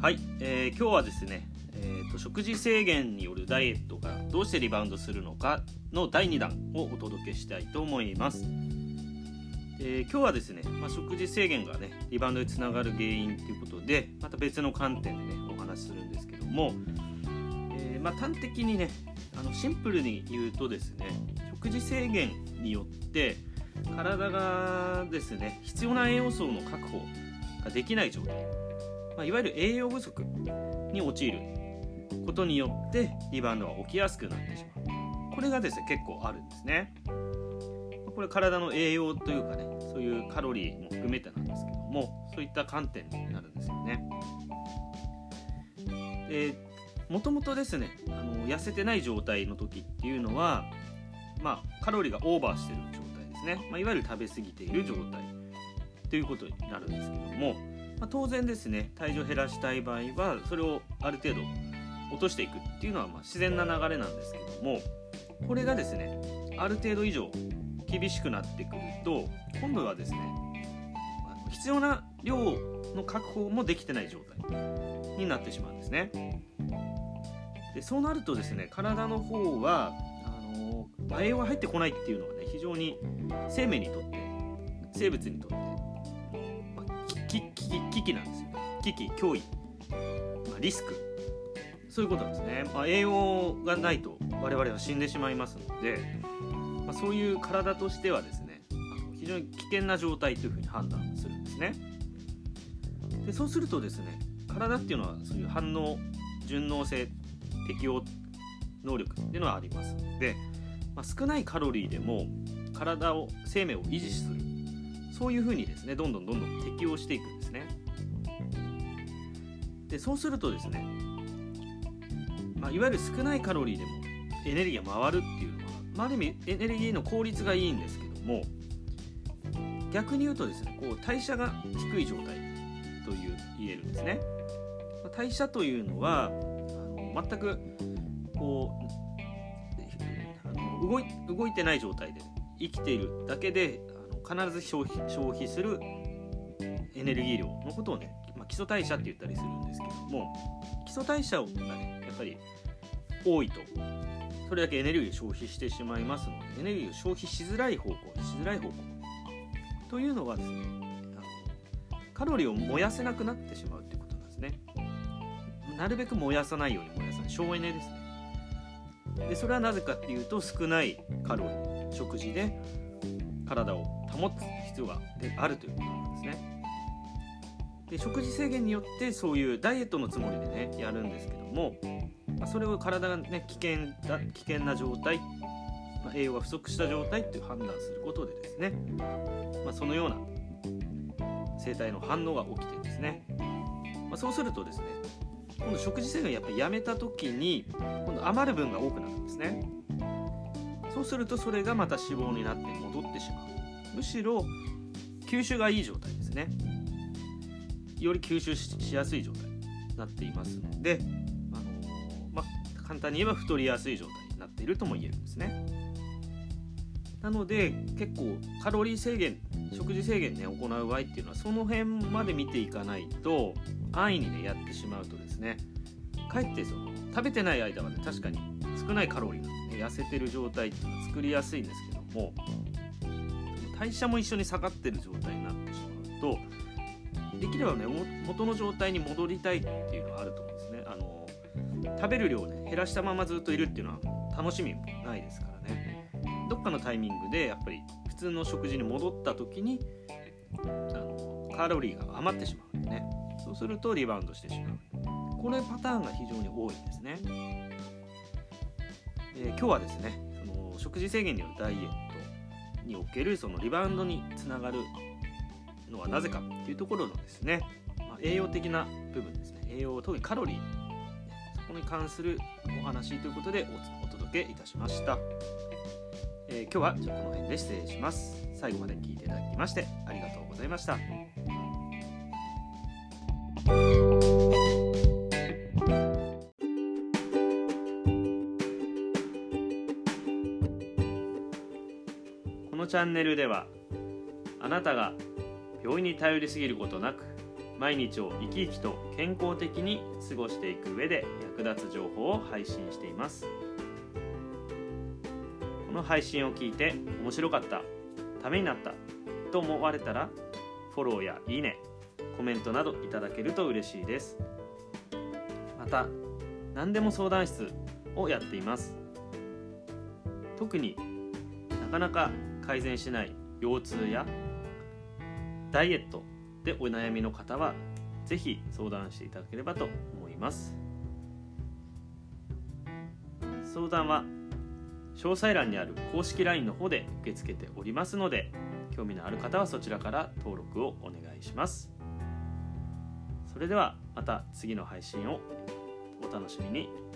はい、えー今日はですね、えーと食事制限によるダイエットがどうしてリバウンドするのかの第2弾をお届けしたいと思います、えー今日はですね、まあ、食事制限がねリバウンドにつながる原因ということでまた別の観点でねお話しするんですけども、えーまあ、端的にねあのシンプルに言うとですね食事制限によって体がですね必要な栄養素の確保ができない状態。まあ、いわゆる栄養不足に陥ることによってリバウンドが起きやすくなってしまう。これがですね結構あるんですね。これ体の栄養というかねそういうカロリーも含めてなんですけどもそういった観点になるんですよね。でもともとですねあの痩せてない状態の時っていうのはまあカロリーがオーバーしてる状態ですね、まあ、いわゆる食べ過ぎている状態ということになるんですけどもまあ、当然ですね体重を減らしたい場合はそれをある程度落としていくっていうのはま自然な流れなんですけどもこれがですねある程度以上厳しくなってくると今度はですね必要な量の確保もできてない状態になってしまうんですね。でそうなるとですね体の方はあの栄養が入ってこないっていうのはね非常に生命にとって生物にとって危機なんですよ。危機脅威、ま、リスク。そういうことなんですね、まあ、栄養がないと我々は死んでしまいますので、まあ、そういう体としてはですね非常に危険な状態というふうに判断するんですね。でそうするとですね体っていうのはそういう反応順応性適応能力っていうのはありますので、まあ、少ないカロリーでも体を生命を維持する。そういうふうにですねどんどんどんどん適応していくんですね。でそうするとですね、まあ、いわゆる少ないカロリーでもエネルギーが回るっていうのは、まあ、ある意味エネルギーの効率がいいんですけども逆に言うとですねこう代謝が低い状態という言えるんですね。ま代謝というのはあの全くこう動いてない状態で生きているだけで必ず消費消費するエネルギー量のことをね、まあ、基礎代謝って言ったりするんですけども基礎代謝がねやっぱり多いとそれだけエネルギーを消費してしまいますのでエネルギーを消費しづらい方向しづらい方向というのはですねあのカロリーを燃やせなくなってしまうということなんですね。なるべく燃やさないように燃やさない。省エネですね。でそれはなぜかっていうと少ないカロリー食事で体を保つ必要があるということなんですね。で食事制限によってそういうダイエットのつもりでねやるんですけども、まあ、それを体がね危険だ危険な状態、まあ、栄養が不足した状態っていう判断することでですね、まあ、そのような生体の反応が起きてですね、まあ、そうするとですね今度食事制限やっぱりやめた時に今度余る分が多くなるんですね。そうするとそれがまた脂肪になって戻ってしまう。むしろ吸収がいい状態ですね。より吸収しやすい状態になっていますので、あのーまあ、簡単に言えば太りやすい状態になっているとも言えるんですね。なので結構カロリー制限食事制限ね行う場合っていうのはその辺まで見ていかないと安易にねやってしまうとですねかえってその食べてない間はね確かに少ないカロリーなんで、ね、痩せてる状態っていうのは作りやすいんですけども代謝も一緒に下がってる状態になってしまうとできればね元の状態に戻りたいっていうのはあると思うんですね。あの食べる量をね減らしたままずっといるっていうのは楽しみもないですからね。どっかのタイミングでやっぱり普通の食事に戻った時にあのカロリーが余ってしまうんでね。そうするとリバウンドしてしまう。これパターンが非常に多いんですね、えー今日はですねその食事制限によるダイエットにおけるそのリバウンドにつながるのはなぜかっていうところのですね、まあ、栄養的な部分ですね。栄養特にカロリーそこに関するお話ということでおお届けいたしました、えー今日はじゃあこの辺で失礼します。最後まで聞いていただきましてありがとうございました。のチャンネルではあなたが病院に頼りすぎることなく毎日を生き生きと健康的に過ごしていく上で役立つ情報を配信しています。この配信を聞いて面白かったためになったと思われたらフォローやいいねコメントなどいただけると嬉しいです。また何でも相談室をやっています。特になかなか改善しない腰痛やダイエットでお悩みの方は是非相談していただければと思います。相談は詳細欄にある公式 LINE の方で受け付けておりますので興味のある方はそちらから登録をお願いします。それではまた次の配信をお楽しみに。